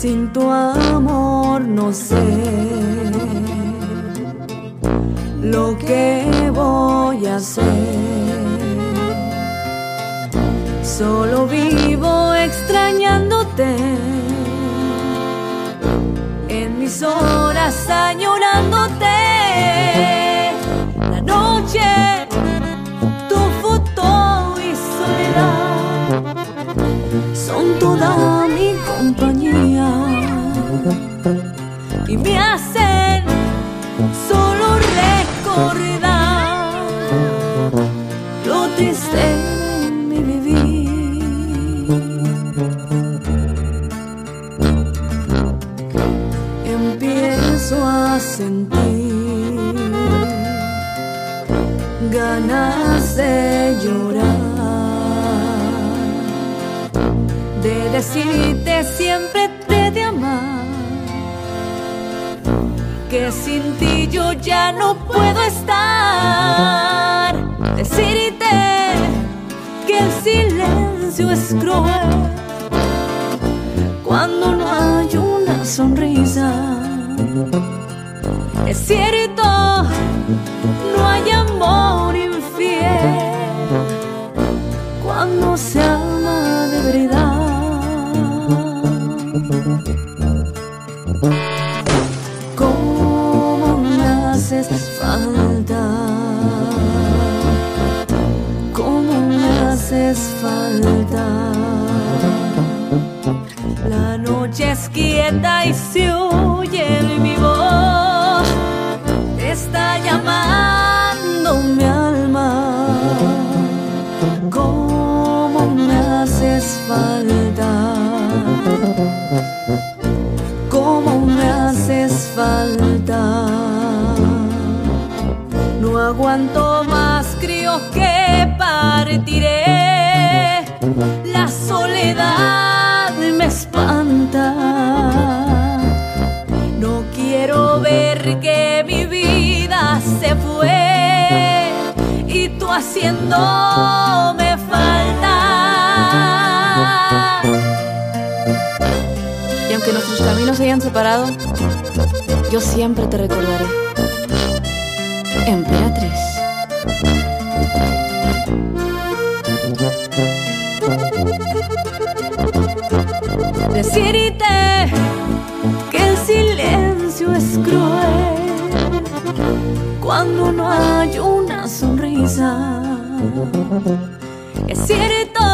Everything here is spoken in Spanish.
Sin tu amor no sé lo que voy a hacer. Solo vivo extrañándote en mis horas. Y me hacen solo recordar lo triste de mi vivir. Empiezo a sentir ganas de llorar, de decirte que sin ti yo ya no puedo estar. Decirte que el silencio es cruel cuando no hay una sonrisa. Es haces falta, cómo me haces falta. La noche es quieta y se oye mi voz, te está llamando mi alma, cómo me haces falta cómo me haces falta. Aguanto más, creo que partiré. La soledad me espanta. No quiero ver que mi vida se fue y tú haciéndome falta. Y aunque nuestros caminos se hayan separado, yo siempre te recordaré. Emperatriz. Decirte que el silencio es cruel cuando no hay una sonrisa. Es cierto